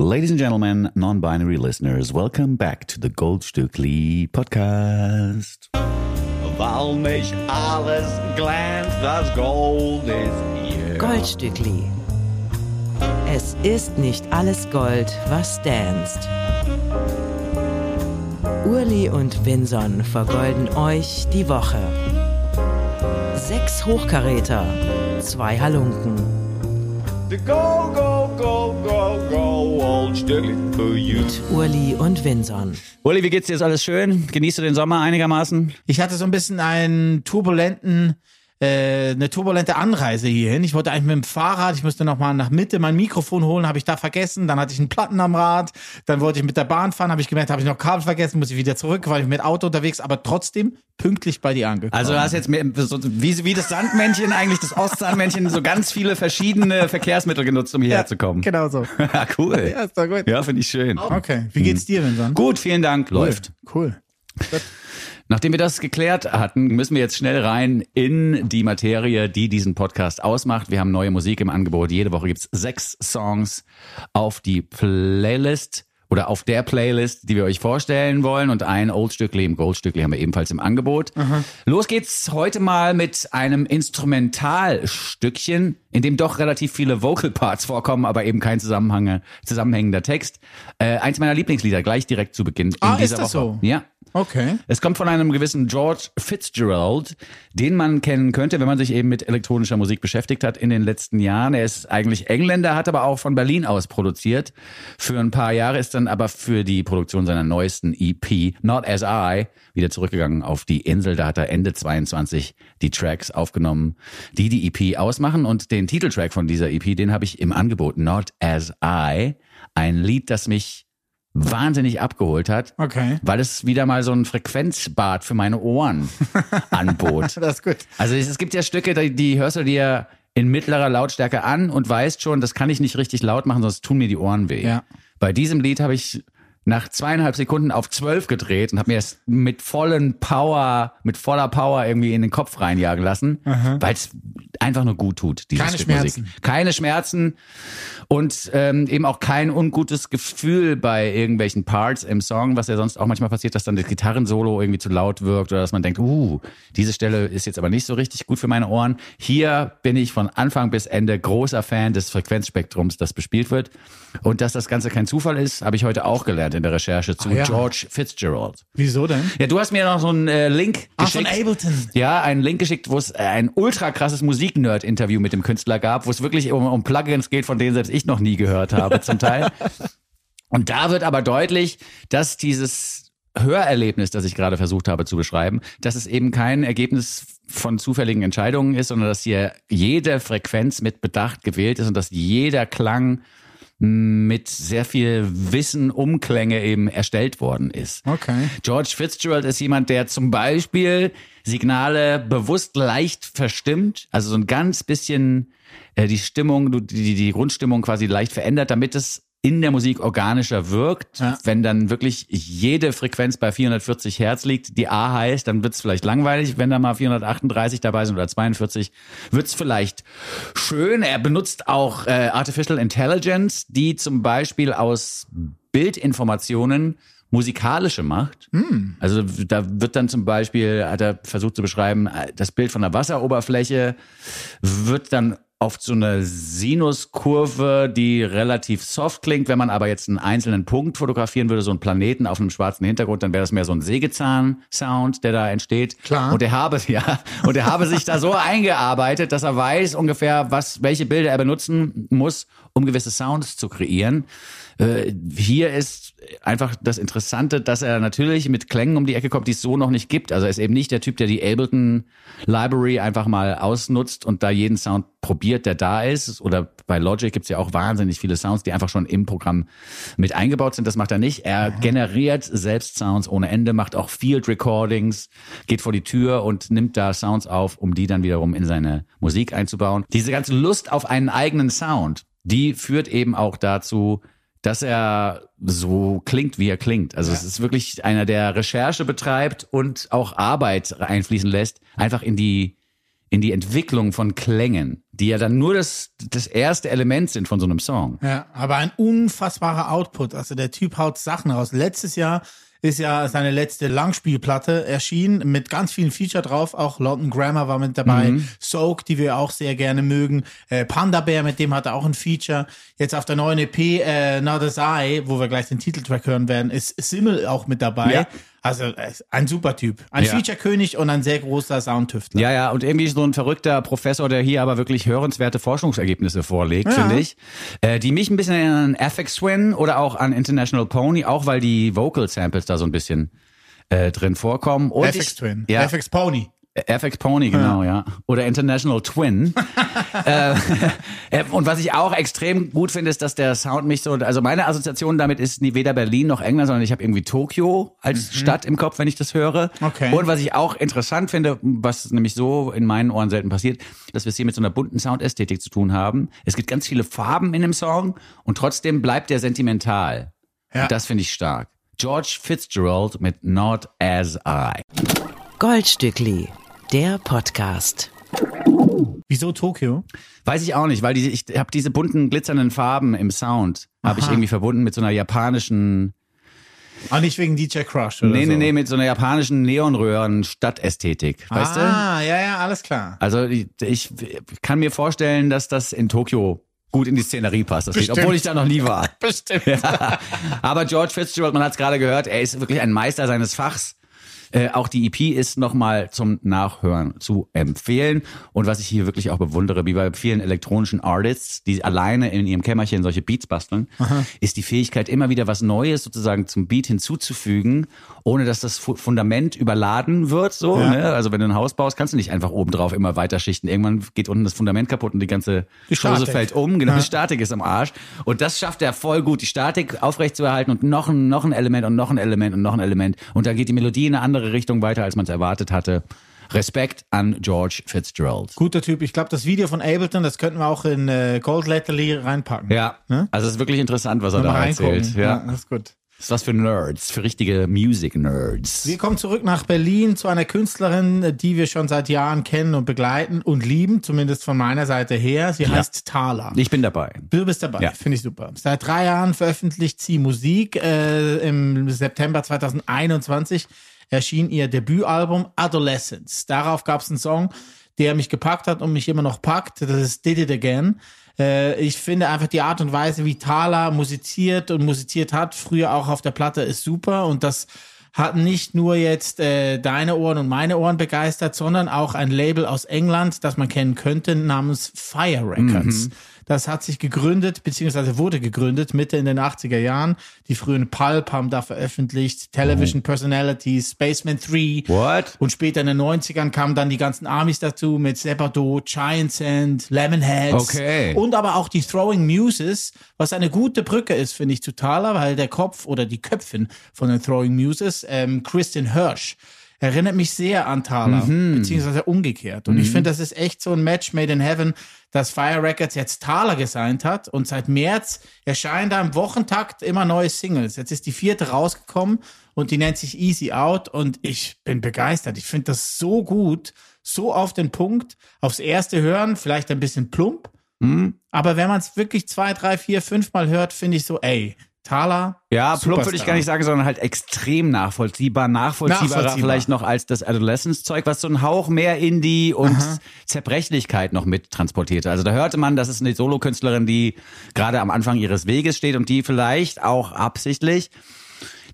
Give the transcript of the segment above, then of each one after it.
Ladies and gentlemen, non-binary listeners, welcome back to the Goldstückli podcast. Weil nicht alles glänzt, das Gold ist hier. Goldstückli. Es ist nicht alles Gold, was danst. Urli und Vinson vergolden euch die Woche. Sechs Hochkaräter, zwei Halunken. The go, go, you. Urli und Vinson. Uli, wie geht's dir? Ist alles schön? Genießt du den Sommer einigermaßen? Ich hatte so ein bisschen einen turbulenten, äh, eine turbulente Anreise hierhin. Ich wollte eigentlich mit dem Fahrrad, ich musste nochmal nach Mitte mein Mikrofon holen, habe ich da vergessen. Dann hatte ich einen Platten am Rad. Dann wollte ich mit der Bahn fahren, habe ich gemerkt, habe ich noch Kabel vergessen, muss ich wieder zurück, war ich mit Auto unterwegs, aber trotzdem pünktlich bei dir angekommen. Also du hast jetzt mehr, so, wie, wie das Sandmännchen eigentlich, das Ostsandmännchen, so ganz viele verschiedene Verkehrsmittel genutzt, um hierher zu kommen. Genau so. Ja, cool. Ja, ist doch gut. Ja, finde ich schön. Okay, wie geht's dir, Vincent? Gut, vielen Dank. Läuft. Cool. Nachdem wir das geklärt hatten, müssen wir jetzt schnell rein in die Materie, die diesen Podcast ausmacht. Wir haben neue Musik im Angebot. Jede Woche gibt's sechs Songs auf die Playlist oder auf der Playlist, die wir euch vorstellen wollen. Und ein Oldstückli im Goldstückli haben wir ebenfalls im Angebot. Los geht's heute mal mit einem Instrumentalstückchen, in dem doch relativ viele Vocal Parts vorkommen, aber eben kein zusammenhängender Text. Äh, eins meiner Lieblingslieder, gleich direkt zu Beginn in Ah, ist das Woche. so? Ja. Okay. Es kommt von einem gewissen George Fitzgerald, den man kennen könnte, wenn man sich eben mit elektronischer Musik beschäftigt hat in den letzten Jahren. Er ist eigentlich Engländer, hat aber auch von Berlin aus produziert. Für ein paar Jahre ist dann aber für die Produktion seiner neuesten EP, Not As I, wieder zurückgegangen auf die Insel. Da hat er Ende 22 die Tracks aufgenommen, die die EP ausmachen. Und den Titeltrack von dieser EP, den habe ich im Angebot, Not As I. Ein Lied, das mich wahnsinnig abgeholt hat Okay. weil es wieder mal so ein Frequenzbad für meine Ohren anbot. Das ist gut. Also es, es gibt ja Stücke, die, die hörst du dir in mittlerer Lautstärke an und weißt schon, das kann ich nicht richtig laut machen, sonst tun mir die Ohren weh. Ja. Bei diesem Lied habe ich nach zweieinhalb Sekunden auf zwölf gedreht und habe mir das mit vollen Power, mit voller Power irgendwie in den Kopf reinjagen lassen, weil es einfach nur gut tut. Dieses Keine Stück Musik. Schmerzen. Keine Schmerzen und ähm, eben auch kein ungutes Gefühl bei irgendwelchen Parts im Song, was ja sonst auch manchmal passiert, dass dann das Gitarrensolo irgendwie zu laut wirkt oder dass man denkt, uh, diese Stelle ist jetzt aber nicht so richtig gut für meine Ohren. Hier bin ich von Anfang bis Ende großer Fan des Frequenzspektrums, das bespielt wird. Und dass das Ganze kein Zufall ist, habe ich heute auch gelernt in der Recherche zu Ah, ja. George Fitzgerald. Wieso denn? Ja, du hast mir noch so einen äh, Link Ach, von geschickt. Ableton. Ja, einen Link geschickt, wo es äh, ein ultra krasses Musik-Nerd-Interview mit dem Künstler gab, wo es wirklich um, um Plugins geht, von denen selbst ich noch nie gehört habe zum Teil. Und da wird aber deutlich, dass dieses Hörerlebnis, das ich gerade versucht habe zu beschreiben, dass es eben kein Ergebnis von zufälligen Entscheidungen ist, sondern dass hier jede Frequenz mit Bedacht gewählt ist und dass jeder Klang mit sehr viel Wissen, Umklänge eben erstellt worden ist. Okay. George Fitzgerald ist jemand, der zum Beispiel Signale bewusst leicht verstimmt, also so ein ganz bisschen äh, die Stimmung, die, die, die Grundstimmung quasi leicht verändert, damit es in der Musik organischer wirkt. Ja. Wenn dann wirklich jede Frequenz bei 440 Hertz liegt, die A heißt, dann wird es vielleicht langweilig. Wenn da mal 438 dabei sind oder 42, wird es vielleicht schön. Er benutzt auch äh, Artificial Intelligence, die zum Beispiel aus Bildinformationen musikalische macht. Also da wird dann zum Beispiel, hat er versucht zu beschreiben, äh, das Bild von der Wasseroberfläche wird dann auf so eine Sinuskurve, die relativ soft klingt. Wenn man aber jetzt einen einzelnen Punkt fotografieren würde, so einen Planeten auf einem schwarzen Hintergrund, dann wäre das mehr so ein Sägezahn-Sound, der da entsteht. Klar. Und er habe, ja, und er habe sich da so eingearbeitet, dass er weiß ungefähr, was, welche Bilder er benutzen muss, um gewisse Sounds zu kreieren. Äh, hier ist einfach das Interessante, dass er natürlich mit Klängen um die Ecke kommt, die es so noch nicht gibt. Also er ist eben nicht der Typ, der die Ableton Library einfach mal ausnutzt und da jeden Sound probiert, der da ist. Oder bei Logic gibt's ja auch wahnsinnig viele Sounds, die einfach schon im Programm mit eingebaut sind. Das macht er nicht. Er generiert selbst Sounds ohne Ende, macht auch Field Recordings, geht vor die Tür und nimmt da Sounds auf, um die dann wiederum in seine Musik einzubauen. Diese ganze Lust auf einen eigenen Sound, die führt eben auch dazu, dass er so klingt, wie er klingt. Also es ist wirklich einer, der Recherche betreibt und auch Arbeit einfließen lässt, einfach in die in die Entwicklung von Klängen, die ja dann nur das, das erste Element sind von so einem Song. Ja, aber ein unfassbarer Output. Also der Typ haut Sachen raus. Letztes Jahr ist ja seine letzte Langspielplatte erschienen mit ganz vielen Feature drauf. Auch London Grammar war mit dabei. Soak, die wir auch sehr gerne mögen. Äh, Panda Bear, mit dem hat er auch ein Feature. Jetzt auf der neuen EP äh, Another's Eye, wo wir gleich den Titeltrack hören werden, ist Simmel auch mit dabei. Ja. Also äh, ein super Typ. Ein Ja. Feature-König und ein sehr großer Soundtüftler. Ja, ja, und irgendwie so ein verrückter Professor, der hier aber wirklich hörenswerte Forschungsergebnisse vorlegt, Ja. finde ich. Äh, die mich ein bisschen erinnern an FX Twin oder auch an International Pony, auch weil die Vocal Samples da so ein bisschen äh, drin vorkommen. Und FX ich- Twin. Ja, FX Pony. FX Pony, genau, ja. Oder International Twin. äh, äh, und was ich auch extrem gut finde, ist, dass der Sound mich so, also meine Assoziation damit ist nie weder Berlin noch England, sondern ich habe irgendwie Tokio als Stadt im Kopf, wenn ich das höre. Okay. Und was ich auch interessant finde, was nämlich so in meinen Ohren selten passiert, dass wir es hier mit so einer bunten Soundästhetik zu tun haben. Es gibt ganz viele Farben in dem Song und trotzdem bleibt der sentimental. Ja. Und das finde ich stark. George Fitzgerald mit Not As I. Goldstückli, der Podcast. Wieso Tokio? Weiß ich auch nicht, weil die, ich habe diese bunten glitzernden Farben im Sound habe ich irgendwie verbunden mit so einer japanischen, Ah, nicht wegen DJ Crush oder nee, so. nee, nee, mit so einer japanischen Neonröhren Stadtästhetik, weißt du? ah, ja, ja, alles klar. Also ich, ich kann mir vorstellen, dass das in Tokio gut in die Szenerie passt, das Lied, obwohl ich da noch nie war. Bestimmt. Ja. Aber George Fitzgerald, man hat es gerade gehört, er ist wirklich ein Meister seines Fachs. Äh, auch die EP ist nochmal zum Nachhören zu empfehlen. Und was ich hier wirklich auch bewundere, wie bei vielen elektronischen Artists, die alleine in ihrem Kämmerchen solche Beats basteln, ist die Fähigkeit, immer wieder was Neues sozusagen zum Beat hinzuzufügen, ohne dass das Fu- Fundament überladen wird. So, Ja. ne? Also wenn du ein Haus baust, kannst du nicht einfach obendrauf immer weiter schichten. Irgendwann geht unten das Fundament kaputt und die ganze Die Chose fällt um. Genau, Ja. die Statik ist am Arsch. Und das schafft er voll gut, die Statik aufrechtzuerhalten und noch ein, noch ein Element und noch ein Element und noch ein Element. Und da geht die Melodie in eine andere Richtung weiter, als man es erwartet hatte. Respekt an George Fitzgerald. Guter Typ. Ich glaube, das Video von Ableton, das könnten wir auch in äh, Gold Letterly reinpacken. Ja, Ne? also es ist wirklich interessant, was er Mal da erzählt. Ja. das ist gut. Das ist was für Nerds, für richtige Music-Nerds. Wir kommen zurück nach Berlin zu einer Künstlerin, die wir schon seit Jahren kennen und begleiten und lieben, zumindest von meiner Seite her. Sie heißt Thala. Ich bin dabei. Du bist dabei, Ja. finde ich super. Seit drei Jahren veröffentlicht sie Musik. Äh, Im September 2021 erschien ihr Debütalbum Adolescence. Darauf gab es einen Song, der mich gepackt hat und mich immer noch packt. Das ist Did It Again. Äh, ich finde einfach die Art und Weise, wie Thala musiziert und musiziert hat, früher auch auf der Platte, ist super. Und das hat nicht nur jetzt äh, deine Ohren und meine Ohren begeistert, sondern auch ein Label aus England, das man kennen könnte, namens Fire Records. Das hat sich gegründet, beziehungsweise wurde gegründet, Mitte in den 80er Jahren. Die frühen Pulp haben da veröffentlicht, Television Personalities, Spaceman 3. What? Und später in den 90ern kamen dann die ganzen Armies dazu mit Separdo, Giant Sand, Lemonheads. Okay. Und aber auch die Throwing Muses, was eine gute Brücke ist, finde ich, zu Thaler, weil der Kopf oder die Köpfin von den Throwing Muses, ähm, Kristin Hirsch, erinnert mich sehr an Thaler, beziehungsweise umgekehrt. Und ich finde, das ist echt so ein Match made in heaven, dass Fire Records jetzt Thaler gesigned hat und seit März erscheinen da im Wochentakt immer neue Singles. Jetzt ist die vierte rausgekommen und die nennt sich Easy Out und ich bin begeistert. Ich finde das so gut, so auf den Punkt, aufs erste hören, vielleicht ein bisschen plump, aber wenn man es wirklich zwei, drei, vier, fünf Mal hört, finde ich so, ey, Thaler. Ja, plump würde ich Superstar. gar nicht sagen, sondern halt extrem nachvollziehbar, nachvollziehbarer Nachvollziehbar. vielleicht noch als das Adolescence-Zeug, was so ein Hauch mehr Indie und Zerbrechlichkeit noch mit transportierte. Also da hörte man, das ist eine Solokünstlerin, die gerade am Anfang ihres Weges steht und die vielleicht auch absichtlich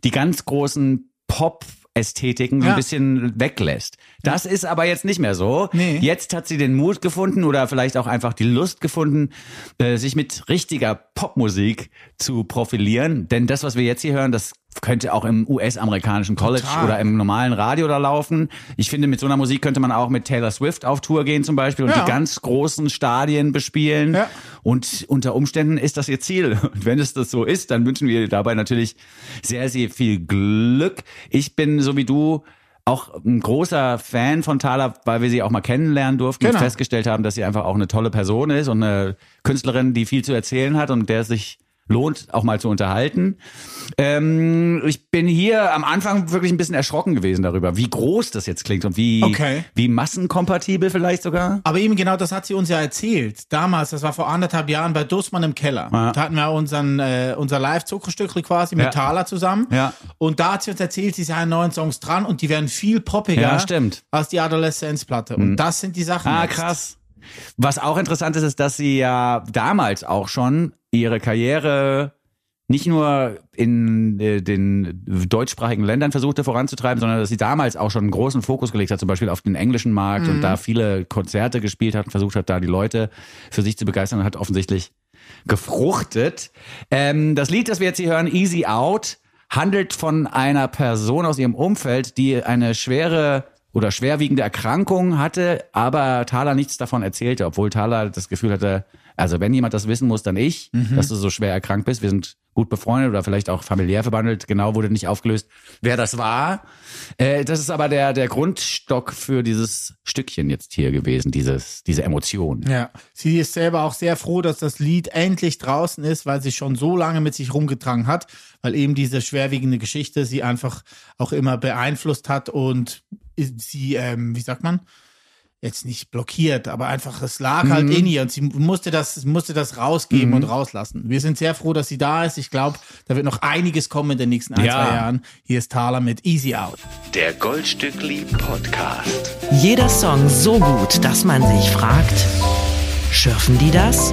die ganz großen Pop Ästhetiken so ein Ja. bisschen weglässt. Das ist aber jetzt nicht mehr so. Nee. Jetzt hat sie den Mut gefunden oder vielleicht auch einfach die Lust gefunden, äh, sich mit richtiger Popmusik zu profilieren. Denn das, was wir jetzt hier hören, das könnte auch im US-amerikanischen College Total. oder im normalen Radio da laufen. Ich finde, mit so einer Musik könnte man auch mit Taylor Swift auf Tour gehen zum Beispiel und Ja. die ganz großen Stadien bespielen. Ja. Und unter Umständen ist das ihr Ziel. Und wenn es das so ist, dann wünschen wir ihr dabei natürlich sehr, sehr viel Glück. Ich bin so wie du auch ein großer Fan von Thaler, weil wir sie auch mal kennenlernen durften Genau. und festgestellt haben, dass sie einfach auch eine tolle Person ist und eine Künstlerin, die viel zu erzählen hat und der sich lohnt auch mal zu unterhalten. Ähm, ich bin hier am Anfang wirklich ein bisschen erschrocken gewesen darüber, wie groß das jetzt klingt und wie, Okay. wie massenkompatibel vielleicht sogar. Aber eben genau das hat sie uns ja erzählt. Damals, das war vor anderthalb Jahren bei Dussmann im Keller. Ja. Da hatten wir unseren, äh, unser Live-Zuckerstückli quasi mit Ja. Thaler zusammen. Ja. Und da hat sie uns erzählt, sie seien neuen Songs dran und die werden viel poppiger Ja, stimmt. als die Adolescenzplatte. Und das sind die Sachen. Ah, jetzt. krass. Was auch interessant ist, ist, dass sie ja damals auch schon ihre Karriere nicht nur in äh, den deutschsprachigen Ländern versuchte voranzutreiben, sondern dass sie damals auch schon einen großen Fokus gelegt hat, zum Beispiel auf den englischen Markt und da viele Konzerte gespielt hat und versucht hat, da die Leute für sich zu begeistern und hat offensichtlich gefruchtet. Ähm, das Lied, das wir jetzt hier hören, Easy Out, handelt von einer Person aus ihrem Umfeld, die eine schwere oder schwerwiegende Erkrankung hatte, aber Thaler nichts davon erzählte, obwohl Thaler das Gefühl hatte, also wenn jemand das wissen muss, dann ich, dass du so schwer erkrankt bist. Wir sind gut befreundet oder vielleicht auch familiär verbandelt. Genau wurde nicht aufgelöst, wer das war. Äh, das ist aber der, der Grundstock für dieses Stückchen jetzt hier gewesen, dieses, diese Emotion. Ja, sie ist selber auch sehr froh, dass das Lied endlich draußen ist, weil sie schon so lange mit sich rumgetragen hat, weil eben diese schwerwiegende Geschichte sie einfach auch immer beeinflusst hat und sie, ähm, wie sagt man, jetzt nicht blockiert, aber einfach es lag halt in ihr und sie musste das, musste das rausgeben und rauslassen. Wir sind sehr froh, dass sie da ist. Ich glaube, da wird noch einiges kommen in den nächsten ein, Ja. zwei Jahren. Hier ist Thaler mit Easy Out. Der Goldstückli Podcast. Jeder Song so gut, dass man sich fragt, schürfen die das?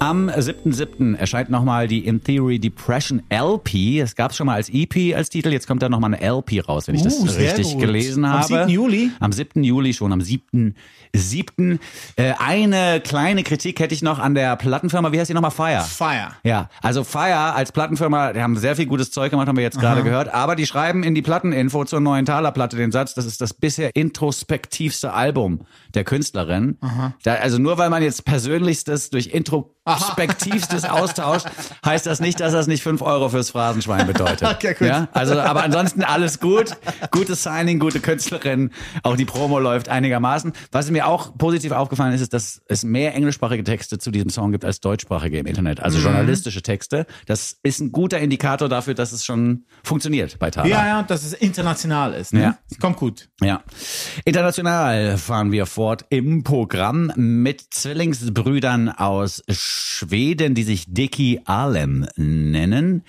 Am 7.7. erscheint nochmal die In Theory Depression LP. Es gab schon mal als EP als Titel, jetzt kommt da nochmal eine LP raus, wenn ich das Uh, sehr richtig gut. gelesen Am habe. 7. Juli? Am 7. Juli schon, am 7.7. Äh, eine kleine Kritik hätte ich noch an der Plattenfirma, wie heißt die nochmal? Fire. Fire. Ja, also Fire als Plattenfirma, die haben sehr viel gutes Zeug gemacht, haben wir jetzt gerade gehört, aber die schreiben in die Platteninfo zur neuen Taler-Platte den Satz, das ist das bisher introspektivste Album der Künstlerin. Da, also nur weil man jetzt Persönlichstes durch Introspektivstes austauscht, heißt das nicht, dass das nicht fünf Euro fürs Phrasenschwein bedeutet. Okay, gut. Ja, also, aber ansonsten alles gut. Gutes Signing, gute Künstlerin. Auch die Promo läuft einigermaßen. Was mir auch positiv aufgefallen ist, ist, dass es mehr englischsprachige Texte zu diesem Song gibt als deutschsprachige im Internet. Mhm. Also journalistische Texte. Das ist ein guter Indikator dafür, dass es schon funktioniert bei Thaler. Ja, ja, dass es international ist. Ne? Ja. Kommt gut. Ja. International fahren wir fort im Programm mit Zwillingsbrüdern aus Schweden, die sich Dicky Alem nennen.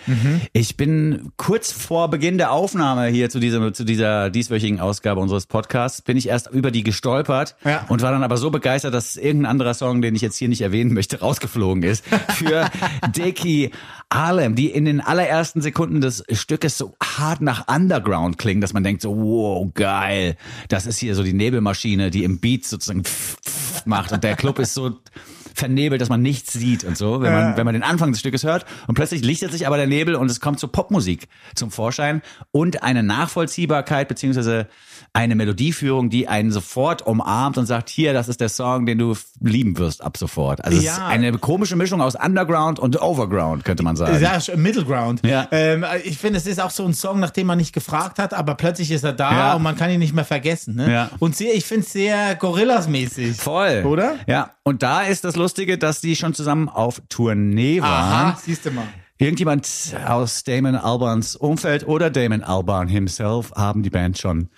Ich bin kurz vor Beginn der Aufnahme hier zu dieser, zu dieser dieswöchigen Ausgabe unseres Podcasts, bin ich erst über die gestolpert Ja. und war dann aber so begeistert, dass irgendein anderer Song, den ich jetzt hier nicht erwähnen möchte, rausgeflogen ist. Für Dicky Alem, die in den allerersten Sekunden des Stückes so hart nach Underground klingen, dass man denkt so, wow, geil. Das ist hier so die Nebelmaschine, die im Beat sozusagen pff, pff macht. Und der Club ist so vernebelt, dass man nichts sieht und so, wenn man, wenn man den Anfang des Stückes hört und plötzlich lichtet sich aber der Nebel und es kommt zur Popmusik zum Vorschein und eine Nachvollziehbarkeit beziehungsweise eine Melodieführung, die einen sofort umarmt und sagt, hier, das ist der Song, den du lieben wirst ab sofort. Also Ja. eine komische Mischung aus Underground und Overground, könnte man sagen. Ja, sch- Middle Ground. Ja. Ähm, ich finde, es ist auch so ein Song, nach dem man nicht gefragt hat, aber plötzlich ist er da Ja. und man kann ihn nicht mehr vergessen. Ne? Ja. Und sehr, ich finde es sehr Gorillas-mäßig. Voll. Oder? Ja. Und da ist das Lustige, dass die schon zusammen auf Tournee waren. Aha, siehst du mal. Irgendjemand aus Damon Albans Umfeld oder Damon Alban himself haben die Band schon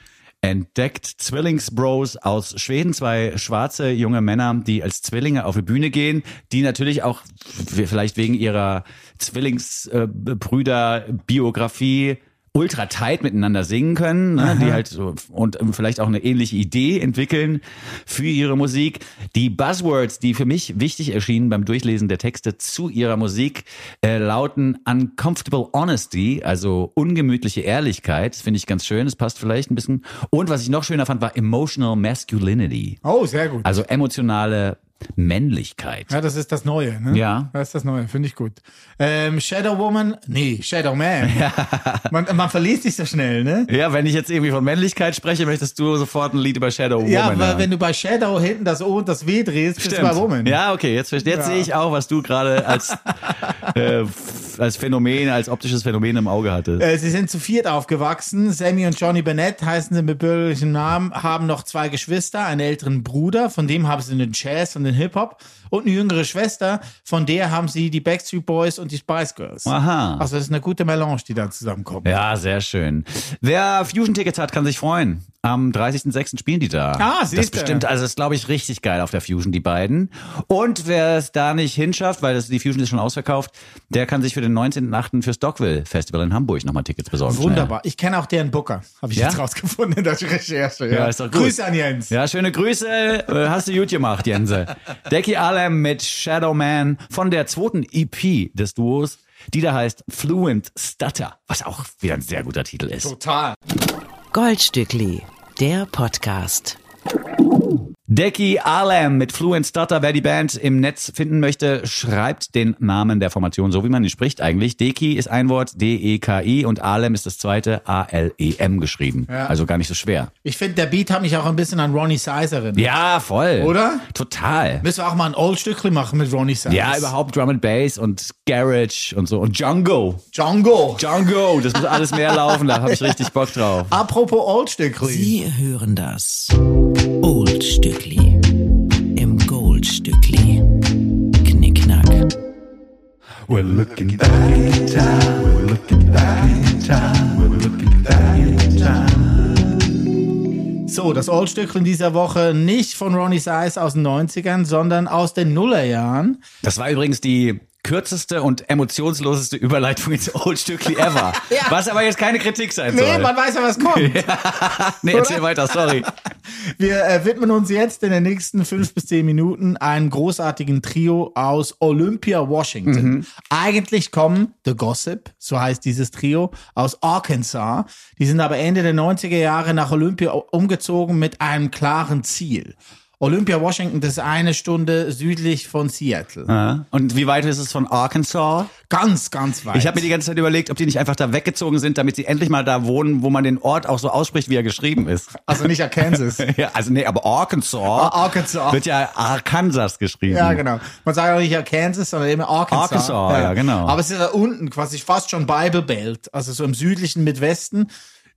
entdeckt. Zwillingsbros aus Schweden, zwei schwarze junge Männer, die als Zwillinge auf die Bühne gehen, die natürlich auch vielleicht wegen ihrer Zwillingsbrüder-Biografie ultra tight miteinander singen können, ne, die halt so und ähm, vielleicht auch eine ähnliche Idee entwickeln für ihre Musik. Die Buzzwords, die für mich wichtig erschienen beim Durchlesen der Texte zu ihrer Musik, äh, lauten uncomfortable honesty, also ungemütliche Ehrlichkeit, Das finde ich ganz schön, das passt vielleicht ein bisschen. Und was ich noch schöner fand, war emotional masculinity, Oh, sehr gut. also emotionale Männlichkeit. Ja, das ist das Neue, ne? Ja. Das ist das Neue, finde ich gut. Ähm, Shadow Woman, nee, Shadow Man. man, man verliest sich so schnell, ne? Ja, wenn ich jetzt irgendwie von Männlichkeit spreche, möchtest du sofort ein Lied über Shadow Woman Ja, weil hören. wenn du bei Shadow hinten das O und das W drehst, bist du bei Woman. Ja, okay, jetzt, jetzt Ja. sehe ich auch, was du gerade als äh, als Phänomen, als optisches Phänomen im Auge hatte. Äh, sie sind zu viert aufgewachsen. Sammy und Johnny Bennett heißen sie mit bürgerlichem Namen, haben noch zwei Geschwister, einen älteren Bruder, von dem haben sie den Jazz und den Hip-Hop und eine jüngere Schwester, von der haben sie die Backstreet Boys und die Spice Girls. Aha. Also das ist eine gute Melange, die da zusammenkommt. Ja, sehr schön. Wer Fusion-Tickets hat, kann sich freuen. Am 30.06. spielen die da. Ah, Das siehste. bestimmt, also das ist, glaube ich, richtig geil auf der Fusion, die beiden. Und wer es da nicht hinschafft, weil das, die Fusion ist schon ausverkauft, der kann sich für den 19.08. fürs Stockville Festival in Hamburg nochmal Tickets besorgen. Wunderbar. Ich kenne auch deren Booker, habe ich Ja? jetzt rausgefunden in der Recherche. Ja, Ja, ist doch gut. Grüße an Jens. Ja, schöne Grüße. Äh, Hast du gut gemacht, Jense. Decky Alem mit Shadow Man von der zweiten EP des Duos, die da heißt Fluent Stutter, was auch wieder ein sehr guter Titel ist. Total. Goldstückli, der Podcast. Decky Alem mit Fluent Stutter. Wer die Band im Netz finden möchte, schreibt den Namen der Formation, so wie man ihn spricht eigentlich. Deki ist ein Wort, D-E-K-I und Alem ist das zweite, A-L-E-M geschrieben. Ja. Also gar nicht so schwer. Ich finde, der Beat hat mich auch ein bisschen an Ronnie Size erinnert. Ja, voll. Oder? Total. Müssen wir auch mal ein Old-Stückchen machen mit Ronnie Size. Ja, überhaupt Drum and Bass und Garage und so. Und Django. Django. Django, das muss alles mehr laufen, da habe ich richtig Bock drauf. Apropos Old-Stückchen. Sie hören das Oldstückli im Goldstückli. Knickknack. We're looking back in time. We're looking back in time. We're looking back in time. So, das Old-Stückchen dieser Woche nicht von Ronnie Size aus den 90ern, sondern aus den Nullerjahren. Das war übrigens die kürzeste und emotionsloseste Überleitung ins Old Stückli ever. Ja. Was aber jetzt keine Kritik sein Nee, soll. man weiß ja, was kommt. nee, erzähl weiter, sorry. Wir äh, widmen uns jetzt in den nächsten fünf bis zehn Minuten einem großartigen Trio aus Olympia, Washington. Mhm. Eigentlich kommen The Gossip, so heißt dieses Trio, aus Arkansas. Die sind aber Ende der 90er Jahre nach Olympia umgezogen mit einem klaren Ziel. Olympia, Washington, das ist eine Stunde südlich von Seattle. Ja. Und wie weit ist es von Arkansas? Ganz, ganz weit. Ich habe mir die ganze Zeit überlegt, ob die nicht einfach da weggezogen sind, damit sie endlich mal da wohnen, wo man den Ort auch so ausspricht, wie er geschrieben ist. also nicht Arkansas. Ja, also nee, aber Arkansas Ah, Arkansas. wird ja Arkansas geschrieben. Ja, genau. Man sagt auch nicht Arkansas, sondern immer Arkansas. Arkansas, ja, genau. Aber es ist ja unten, quasi fast schon Bible Belt, also so im südlichen Midwesten.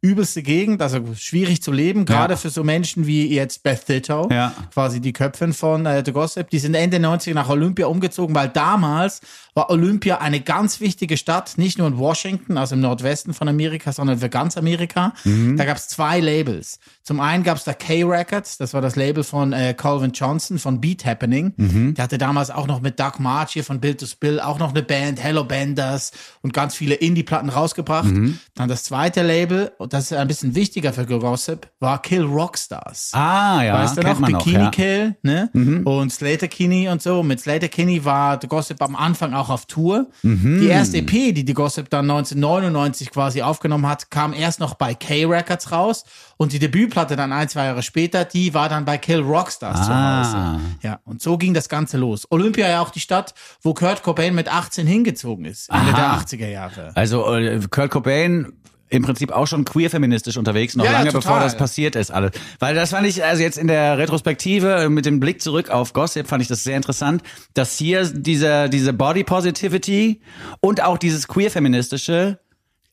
Übelste Gegend, also schwierig zu leben, gerade für so Menschen wie jetzt Beth Ditto, Ja. quasi die Köpfin von äh, The Gossip. Die sind Ende 90 nach Olympia umgezogen, weil damals war Olympia eine ganz wichtige Stadt, nicht nur in Washington, also im Nordwesten von Amerika, sondern für ganz Amerika. Mhm. Da gab es zwei Labels. Zum einen gab es da K-Records, das war das Label von äh, Calvin Johnson von Beat Happening. Mhm. Der hatte damals auch noch mit Doug March hier von Bill to Spill auch noch eine Band, Hello Benders und ganz viele Indie-Platten rausgebracht. Mhm. Dann das zweite Label, und das ist ein bisschen wichtiger für Gossip, war Kill Rockstars. Ah, ja, Weißt du noch? man noch, Bikini ja. Mhm. Kill, ne? Und Slater Kinney und so. Mit Slater Kinney war The Gossip am Anfang auch auf Tour. Mhm. Die erste EP, die The Gossip dann 1999 quasi aufgenommen hat, kam erst noch bei K-Records raus. Und die Debütplatte dann ein, zwei Jahre später, die war dann bei Kill Rockstars Ah. zu Hause. Ja, und so ging das Ganze los. Olympia ja auch die Stadt, wo Kurt Cobain mit 18 hingezogen ist. Ende Aha. der 80er Jahre. Also äh, Kurt Cobain im Prinzip auch schon queer-feministisch unterwegs, noch Ja, lange total. bevor das passiert ist alles. Weil das fand ich, also jetzt in der Retrospektive, äh, mit dem Blick zurück auf Gossip, fand ich das sehr interessant, dass hier diese, diese Body Positivity und auch dieses queer-feministische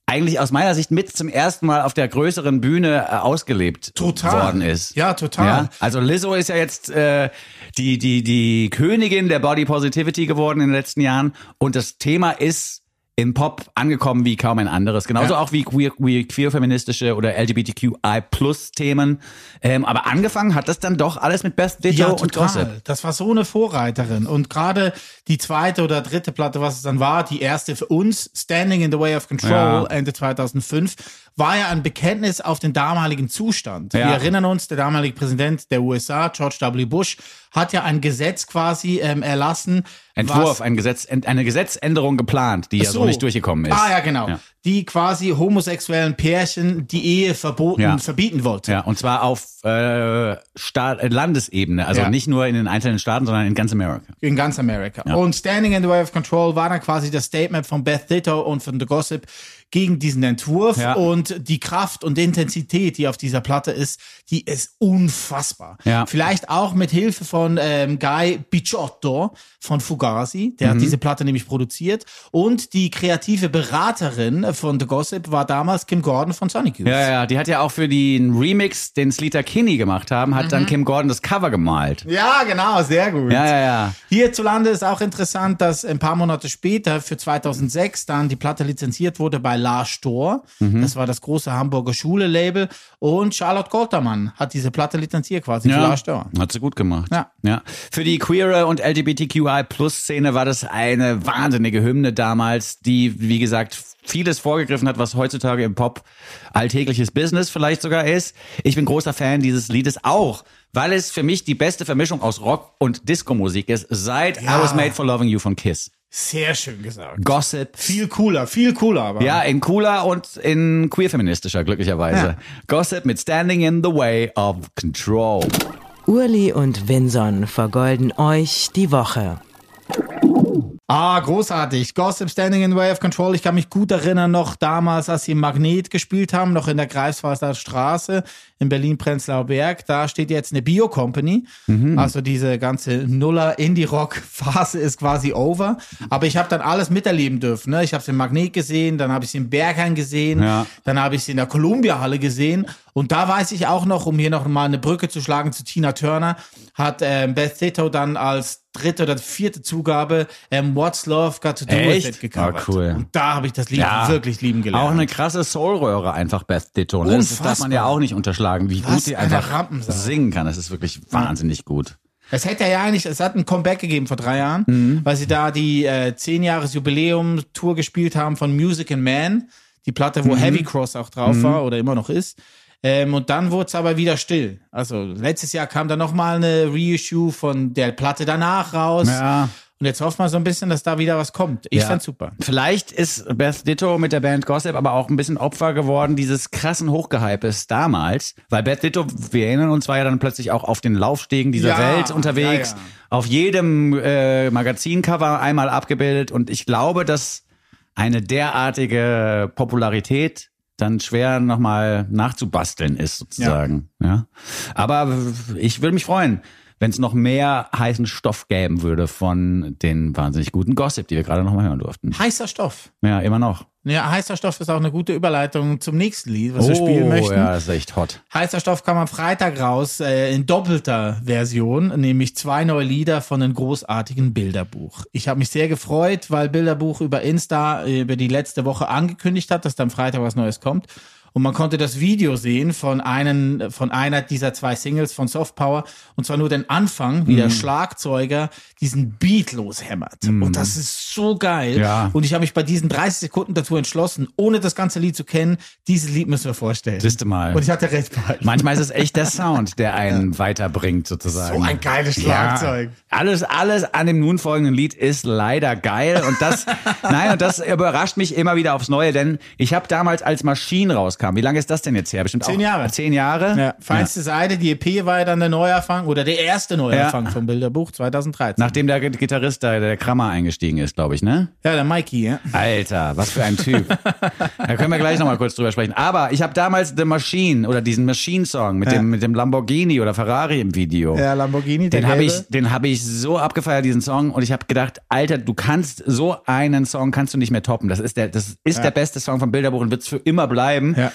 eigentlich aus meiner Sicht mit zum ersten Mal auf der größeren Bühne äh, ausgelebt Total. worden ist. Ja, total. Ja? Also Lizzo ist ja jetzt äh, die, die, die Königin der Body Positivity geworden in den letzten Jahren und das Thema ist im Pop angekommen wie kaum ein anderes. Genauso Ja. auch wie queer, queer, queer-feministische oder LGBTQI-Plus-Themen. Ähm, aber angefangen hat das dann doch alles mit Beth Ditto Ja, und Gossip. Das war so eine Vorreiterin. Und gerade die zweite oder dritte Platte, was es dann war, die erste für uns, Standing in the Way of Control, Ja. Ende 2005, war ja ein Bekenntnis auf den damaligen Zustand. Ja. Wir erinnern uns, der damalige Präsident der USA, George W. Bush, hat ja ein Gesetz quasi ähm, erlassen. Entwurf, was- ein Gesetz, eine Gesetzänderung geplant, die ja so nicht durchgekommen ist. Ah ja, genau. Ja. Die quasi homosexuellen Pärchen die Ehe verboten, Ja. verbieten wollte. Ja, und zwar auf äh, Staat, Landesebene, also nicht nur in den einzelnen Staaten, sondern in ganz Amerika. In ganz Amerika. Und Standing in the Way of Control war dann quasi das Statement von Beth Ditto und von The Gossip gegen diesen Entwurf Ja. und die Kraft und Intensität, die auf dieser Platte ist, die ist unfassbar. Ja. Vielleicht auch mit Hilfe von ähm, Guy Picciotto von Fugazi, der Mhm. hat diese Platte nämlich produziert und die kreative Beraterin von The Gossip war damals Kim Gordon von Sonic Youth. Ja, ja, die hat ja auch für den Remix, den Sleater Kinney gemacht haben, hat dann Kim Gordon das Cover gemalt. Ja, genau, sehr gut. Ja, ja, ja. Hierzulande ist auch interessant, dass ein paar Monate später, für 2006, dann die Platte lizenziert wurde bei La Stor. Mhm. Das war das große Hamburger Schule-Label. Und Charlotte Goltermann hat diese Platte lizenziert quasi für La Stor. Hat sie gut gemacht. Ja. ja. Für die queere und LGBTQI-Plus-Szene war das eine wahnsinnige Hymne damals, die, wie gesagt, vieles vorgegriffen hat, was heutzutage im Pop alltägliches Business vielleicht sogar ist. Ich bin großer Fan dieses Liedes auch, weil es für mich die beste Vermischung aus Rock und Disco-Musik ist, seit Ja. I Was Made for Loving You von Kiss. Sehr schön gesagt. Gossip. Viel cooler, viel cooler aber. Ja, in cooler und in queer-feministischer, glücklicherweise. Ja. Gossip mit Standing in the Way of Control. Urli und Vinson vergolden euch die Woche. Ah, großartig. Gossip Standing in the Way of Control. Ich kann mich gut erinnern, noch damals, als sie Magnet gespielt haben, noch in der Greifswalder Straße in Berlin-Prenzlauer Berg. Da steht jetzt eine Bio-Company. Also diese ganze Nuller-Indie-Rock-Phase ist quasi over. Aber ich habe dann alles miterleben dürfen. Ne? Ich habe sie im Magnet gesehen, dann habe ich sie im Berghain gesehen, Ja. dann habe ich sie in der Columbia-Halle gesehen. Und da weiß ich auch noch, um hier noch mal eine Brücke zu schlagen zu Tina Turner, hat ähm, Beth Ditto dann als dritte oder vierte Zugabe ähm, What's Love Got to Do Echt? With It gecovert. Ah, cool. Und da habe ich das Lied Ja. wirklich lieben gelernt. Auch eine krasse Soulröhre einfach, Beth Ditto. Ne? Das darf man ja auch nicht unterschlagen, wie Was gut sie einfach singen kann. Das ist wirklich wahnsinnig gut. Es hätte ja eigentlich, es hat ein Comeback gegeben vor drei Jahren, Mhm. weil sie da die äh, 10 Jahres Jubiläum Tour gespielt haben von Music and Man, die Platte, Mhm. wo Heavy Cross auch drauf war oder immer noch ist. Ähm, und dann wurde es aber wieder still. Also letztes Jahr kam dann noch mal eine Reissue von der Platte danach raus. Ja. Und jetzt hofft man so ein bisschen, dass da wieder was kommt. Ich Ja. fand's super. Vielleicht ist Beth Ditto mit der Band Gossip aber auch ein bisschen Opfer geworden dieses krassen Hochgehypes damals, weil Beth Ditto, wir erinnern uns, war ja dann plötzlich auch auf den Laufstegen dieser Ja, Welt unterwegs, ja, ja. auf jedem äh, Magazincover einmal abgebildet und ich glaube, dass eine derartige Popularität dann schwer nochmal nachzubasteln ist, sozusagen. Ja. Aber ich würde mich freuen, wenn es noch mehr heißen Stoff geben würde von den wahnsinnig guten Gossip, die wir gerade nochmal hören durften. Heißer Stoff. Ja, immer noch. Ja, heißer Stoff ist auch eine gute Überleitung zum nächsten Lied, was wir spielen möchten. Oh, ja, ist echt hot. Heißer Stoff kam am Freitag raus äh, in doppelter Version, nämlich zwei neue Lieder von einem großartigen Bilderbuch. Ich habe mich sehr gefreut, weil Bilderbuch über Insta äh, über die letzte Woche angekündigt hat, dass dann Freitag was Neues kommt. Und man konnte das Video sehen von, einen, von einer dieser zwei Singles von Soft Power. Und zwar nur den Anfang, wie der Mhm. Schlagzeuger diesen Beat loshämmert. Und das ist so geil. Ja. Und ich habe mich bei diesen 30 Sekunden dazu entschlossen, ohne das ganze Lied zu kennen, dieses Lied müssen wir vorstellen. Siehste mal. Und ich hatte recht behalten. Manchmal ist es echt der Sound, der einen weiterbringt, sozusagen. So ein geiles Schlagzeug. Ja, alles, alles an dem nun folgenden Lied ist leider geil. Und das, nein, und das überrascht mich immer wieder aufs Neue, denn ich habe damals als Maschinen rauskam. Wie lange ist das denn jetzt her? Bestimmt Zehn Jahre. Zehn Jahre? Ja, feinste Seite, die EP war ja dann der Neuanfang oder der erste Neuanfang vom Bilderbuch 2013. Nachdem der Gitarrist da, der Krammer eingestiegen ist, glaube ich, ne? ja, der Mikey, ja. Alter, was für ein Typ. da können wir gleich nochmal kurz drüber sprechen. Aber ich habe damals The Machine oder diesen Machine-Song mit, Ja. dem, mit dem Lamborghini oder Ferrari im Video. Der Lamborghini, der Den habe ich, den habe ich so abgefeiert, diesen Song, und ich habe gedacht, Alter, du kannst so einen Song kannst du nicht mehr toppen. Das ist der, das ist Ja. der beste Song vom Bilderbuch und wird's für immer bleiben. Ja.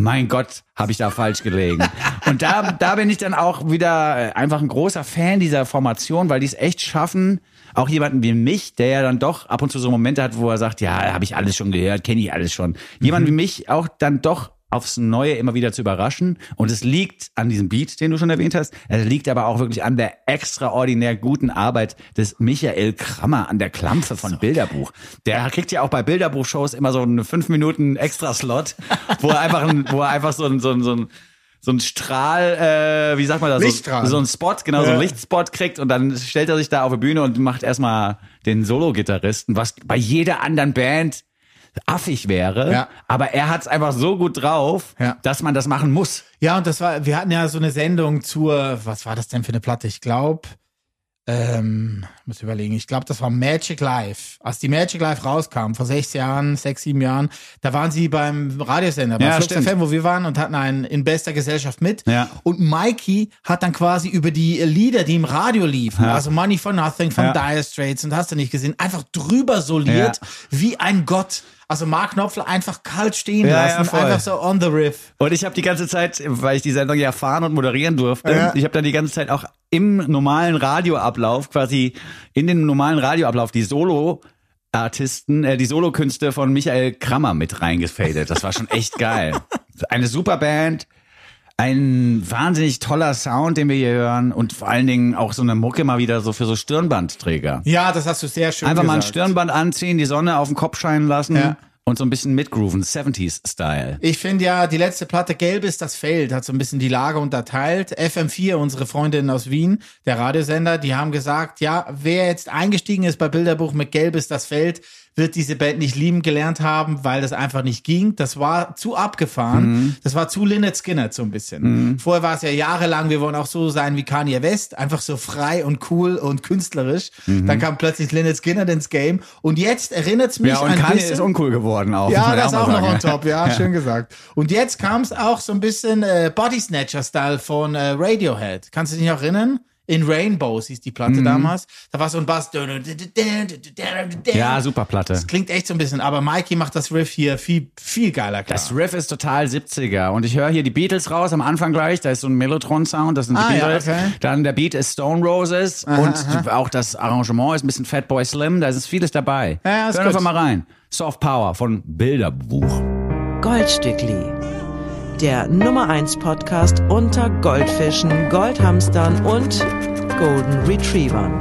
Mein Gott, habe ich da falsch gelegen. und da, da bin ich dann auch wieder äh, einfach ein großer Fan dieser Formation, weil die es echt schaffen, auch jemanden wie mich, der ja dann doch ab und zu so Momente hat, wo er sagt, ja, habe ich alles schon gehört, kenne ich alles schon. Jemand wie mich auch dann doch aufs Neue immer wieder zu überraschen. Und es liegt an diesem Beat, den du schon erwähnt hast. Es liegt aber auch wirklich an der extraordinär guten Arbeit des Michael Krammer an der Klampfe von Bilderbuch. Der kriegt ja auch bei Bilderbuch-Shows immer so eine fünf Minuten Extra-Slot, wo er einfach, ein, wo er einfach so ein, so ein, so ein so ein Strahl, äh, wie sagt man das? Lichtstrahl. So, so ein Spot, genau, so ein Ja. Lichtspot kriegt und dann stellt er sich da auf die Bühne und macht erstmal den Solo-Gitarristen, was bei jeder anderen Band affig wäre. Ja. Aber er hat es einfach so gut drauf, Ja. dass man das machen muss. Ja, und das war, wir hatten ja so eine Sendung zur, was war das denn für eine Platte? Ich glaube, ähm, muss überlegen, ich glaube, das war Magic Life. Als die Magic Life rauskam, vor sechs Jahren, sechs, sieben Jahren, da waren sie beim Radiosender, beim Ja. FM, wo wir waren und hatten einen in bester Gesellschaft mit. Ja. Und Mikey hat dann quasi über die Lieder, die im Radio liefen, also Money for Nothing von Ja. Dire Straits und hast du nicht gesehen, einfach drüber soliert, Ja. wie ein Gott. Also Mark Knopfler einfach kalt stehen Ja, ja, lassen, voll. einfach so on the riff. Und ich habe die ganze Zeit, weil ich die Sendung ja fahren und moderieren durfte, Ja. ich habe dann die ganze Zeit auch im normalen Radioablauf, quasi in den normalen Radioablauf, die Solo-Artisten, äh, die Solokünste von Michael Krammer mit reingefadet. Das war schon echt geil. Eine super Band, ein wahnsinnig toller Sound, den wir hier hören und vor allen Dingen auch so eine Mucke mal wieder so für so Stirnbandträger. Ja, das hast du sehr schön Einfach mal ein gesagt. Stirnband anziehen, die Sonne auf den Kopf scheinen lassen Ja. und so ein bisschen mitgrooven, 70s-Style. Ich finde ja, die letzte Platte Gelb ist das Feld, hat so ein bisschen die Lage unterteilt. FM4, unsere Freundinnen aus Wien, der Radiosender, die haben gesagt, ja, wer jetzt eingestiegen ist bei Bilderbuch mit Gelb ist das Feld, wird diese Band nicht lieben gelernt haben, weil das einfach nicht ging. Das war zu abgefahren. Das war zu Lynyrd Skynyrd so ein bisschen. Vorher war es ja jahrelang, wir wollen auch so sein wie Kanye West, einfach so frei und cool und künstlerisch. Dann kam plötzlich Lynyrd Skynyrd ins Game. Und jetzt erinnert es mich Ja, und ein Kanye bisschen... ist uncool geworden auch. Ja, das auch noch on top, ja, schön gesagt. Und jetzt kam es auch so ein bisschen äh, Body Snatcher-Style von äh, Radiohead. Kannst du dich noch erinnern? In Rainbows hieß die Mhm. Platte damals. Da war so ein Bass. Ja, super Platte. Das klingt echt so ein bisschen, aber Mikey macht das Riff hier viel, viel geiler klar. Das Riff ist total 70er und ich höre hier die Beatles raus am Anfang gleich, da ist so ein Mellotron-Sound, das sind die Ah, ja, Beatles. okay. Dann der Beat ist Stone Roses und auch das Arrangement ist ein bisschen Fatboy Slim, da ist vieles dabei. Ja, ja, ist Hören gut. einfach mal rein. Soft Power von Bilderbuch. Goldstückli. Der Nummer 1 Podcast unter Goldfischen, Goldhamstern und Golden Retrievern.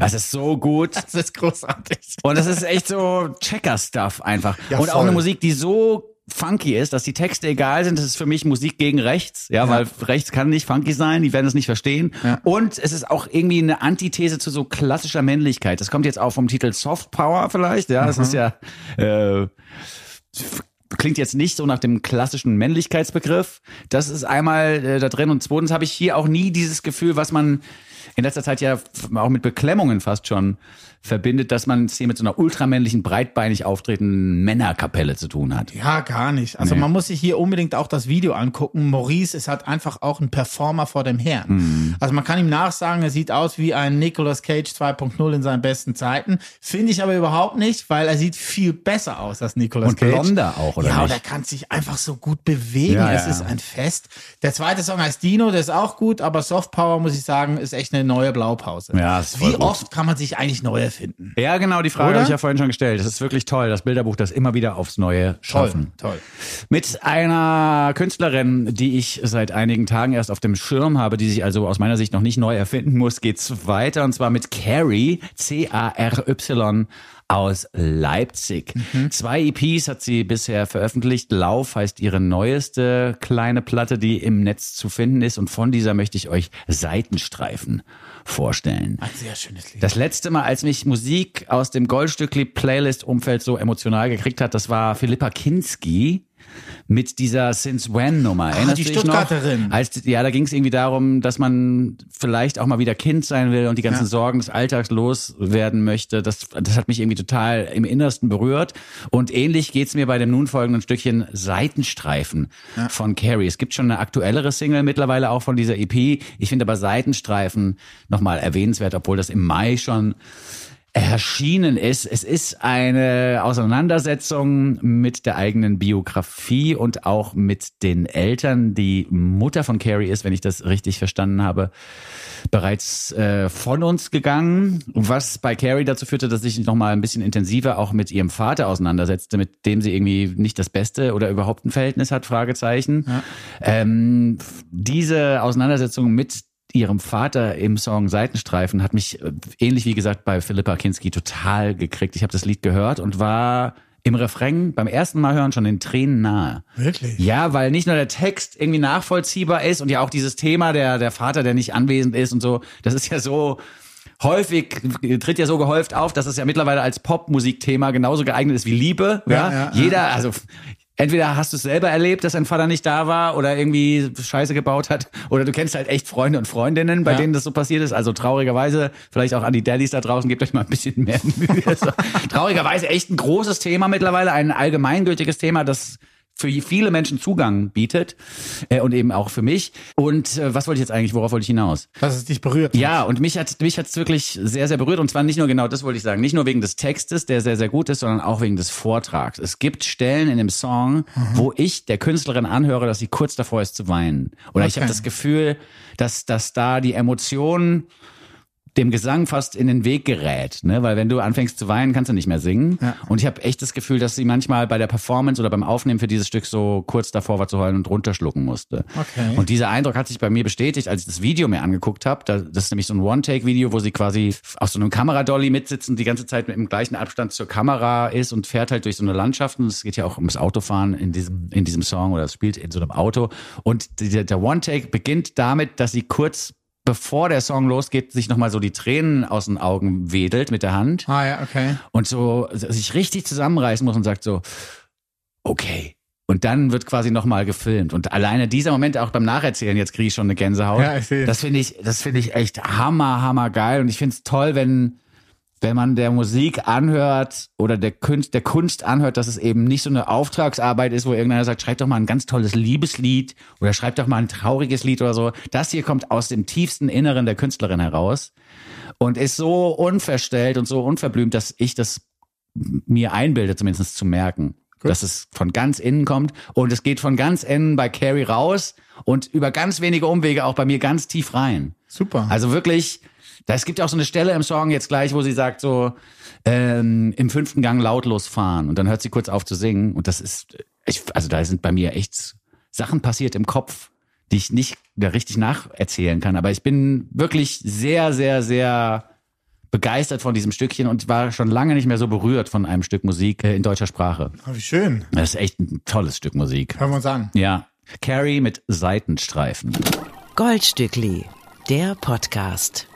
Das ist so gut. Das ist großartig. Und das ist echt so Checker-Stuff einfach. Ja, und auch voll. eine Musik, die so funky ist, dass die Texte egal sind. Das ist für mich Musik gegen rechts. Ja, weil rechts kann nicht funky sein. Die werden es nicht verstehen. Und es ist auch irgendwie eine Antithese zu so klassischer Männlichkeit. Das kommt jetzt auch vom Titel Soft Power vielleicht. Ja, das ist ja, äh, klingt jetzt nicht so nach dem klassischen Männlichkeitsbegriff. Das ist einmal äh, da drin. Und zweitens habe ich hier auch nie dieses Gefühl, was man in letzter Zeit ja auch mit Beklemmungen fast schon verbindet, dass man es hier mit so einer ultramännlichen, breitbeinig auftretenden Männerkapelle zu tun hat. Ja, gar nicht. Also Nee. man muss sich hier unbedingt auch das Video angucken. Maurice ist halt einfach auch ein Performer vor dem Herrn. Mhm. Also man kann ihm nachsagen, er sieht aus wie ein Nicolas Cage 2.0 in seinen besten Zeiten. Finde ich aber überhaupt nicht, weil er sieht viel besser aus als Nicolas Und Cage. blonder auch, oder Ja, und nicht? er kann sich einfach so gut bewegen. Ja, es ja. ist ein Fest. Der zweite Song heißt Dino, der ist auch gut, aber Soft Power, muss ich sagen, ist echt eine neue Blaupause. Ja, ist voll Wie gut. oft kann man sich eigentlich neu erfinden? Ja, genau, die Frage habe ich ja vorhin schon gestellt. Das ist wirklich toll, das Bilderbuch, das immer wieder aufs Neue schaffen. toll. Mit einer Künstlerin, die ich seit einigen Tagen erst auf dem Schirm habe, die sich also aus meiner Sicht noch nicht neu erfinden muss, geht's weiter und zwar mit Carrie, C-A-R-Y aus Leipzig. Zwei EPs hat sie bisher veröffentlicht. Lauf heißt ihre neueste kleine Platte, die im Netz zu finden ist und von dieser möchte ich euch Seitenstreifen vorstellen. Ein sehr schönes Lied. Das letzte Mal, als mich Musik aus dem Goldstückli-Playlist-Umfeld so emotional gekriegt hat, das war Philippa Kinski mit dieser Since When Nummer. Erinnerst Ah, die Stuttgarterin. Noch? Als, ja, da ging es irgendwie darum, dass man vielleicht auch mal wieder Kind sein will und die ganzen Sorgen des Alltags loswerden möchte. Das, das hat mich irgendwie total im Innersten berührt. Und ähnlich geht's mir bei dem nun folgenden Stückchen Seitenstreifen von Carrie. Es gibt schon eine aktuellere Single mittlerweile auch von dieser EP. Ich finde aber Seitenstreifen nochmal erwähnenswert, obwohl das im Mai schon erschienen ist. Es ist eine Auseinandersetzung mit der eigenen Biografie und auch mit den Eltern. Die Mutter von Carrie ist, wenn ich das richtig verstanden habe, bereits äh, von uns gegangen, was bei Carrie dazu führte, dass ich noch mal ein bisschen intensiver auch mit ihrem Vater auseinandersetzte, mit dem sie irgendwie nicht das Beste oder überhaupt ein Verhältnis hat, Fragezeichen. Ähm, diese Auseinandersetzung mit ihrem Vater im Song Seitenstreifen hat mich äh, ähnlich wie gesagt bei Philippa Kinski total gekriegt. Ich habe das Lied gehört und war im Refrain beim ersten Mal hören schon den Tränen nahe. Wirklich? Ja, weil nicht nur der Text irgendwie nachvollziehbar ist und ja auch dieses Thema der der Vater, der nicht anwesend ist und so, das ist ja so häufig tritt ja so gehäuft auf, dass es ja mittlerweile als Popmusikthema genauso geeignet ist wie Liebe. Ja, Ja, ja, jeder, also entweder hast du es selber erlebt, dass dein Vater nicht da war oder irgendwie Scheiße gebaut hat, oder du kennst halt echt Freunde und Freundinnen, bei Ja. denen das so passiert ist. Also traurigerweise, vielleicht auch an die Daddys da draußen, gebt euch mal ein bisschen mehr Mühe. Traurigerweise echt ein großes Thema mittlerweile, ein allgemeingültiges Thema, das für viele Menschen Zugang bietet äh, und eben auch für mich. Und äh, was wollte ich jetzt eigentlich, worauf wollte ich hinaus? Dass es dich berührt. Ja, und mich hat mich hat's wirklich sehr, sehr berührt. Und zwar nicht nur genau, das wollte ich sagen, nicht nur wegen des Textes, der sehr, sehr gut ist, sondern auch wegen des Vortrags. Es gibt Stellen in dem Song, wo ich der Künstlerin anhöre, dass sie kurz davor ist zu weinen. Oder ich habe Okay. das Gefühl, dass, dass da die Emotionen dem Gesang fast in den Weg gerät, ne? Weil wenn du anfängst zu weinen, kannst du nicht mehr singen. Ja. Und ich habe echt das Gefühl, dass sie manchmal bei der Performance oder beim Aufnehmen für dieses Stück so kurz davor war zu heulen und runterschlucken musste. Okay. Und dieser Eindruck hat sich bei mir bestätigt, als ich das Video mir angeguckt habe. Da, das ist nämlich so ein One-Take-Video, wo sie quasi auf so einem Kameradolly mitsitzt und die ganze Zeit mit dem gleichen Abstand zur Kamera ist und fährt halt durch so eine Landschaft. Und es geht ja auch ums Autofahren in diesem, in diesem Song oder es spielt in so einem Auto. Und der, der One-Take beginnt damit, dass sie kurz bevor der Song losgeht, sich nochmal so die Tränen aus den Augen wedelt mit der Hand Ah ja, okay. und so sich richtig zusammenreißen muss und sagt so, okay. Und dann wird quasi nochmal gefilmt. Und alleine dieser Moment auch beim Nacherzählen, jetzt kriege ich schon eine Gänsehaut. Ja, ich sehe. Das finde ich, das finde ich echt hammer, hammer geil. Und ich finde es toll, wenn, wenn man der Musik anhört oder der Kunst, der Kunst anhört, dass es eben nicht so eine Auftragsarbeit ist, wo irgendeiner sagt, schreib doch mal ein ganz tolles Liebeslied oder schreib doch mal ein trauriges Lied oder so. Das hier kommt aus dem tiefsten Inneren der Künstlerin heraus und ist so unverstellt und so unverblümt, dass ich das mir einbilde, zumindest zu merken. Dass es von ganz innen kommt und es geht von ganz innen bei Carrie raus und über ganz wenige Umwege auch bei mir ganz tief rein. Super. Also wirklich, es gibt ja auch so eine Stelle im Song jetzt gleich, wo sie sagt so, ähm, im fünften Gang lautlos fahren und dann hört sie kurz auf zu singen und das ist, ich, also da sind bei mir echt Sachen passiert im Kopf, die ich nicht da richtig nacherzählen kann, aber ich bin wirklich sehr, sehr, sehr begeistert von diesem Stückchen und war schon lange nicht mehr so berührt von einem Stück Musik äh, in deutscher Sprache. Ah, wie schön. Das ist echt ein tolles Stück Musik. Hören wir uns an. Ja. Carrie mit Seitenstreifen. Goldstückli, der Podcast.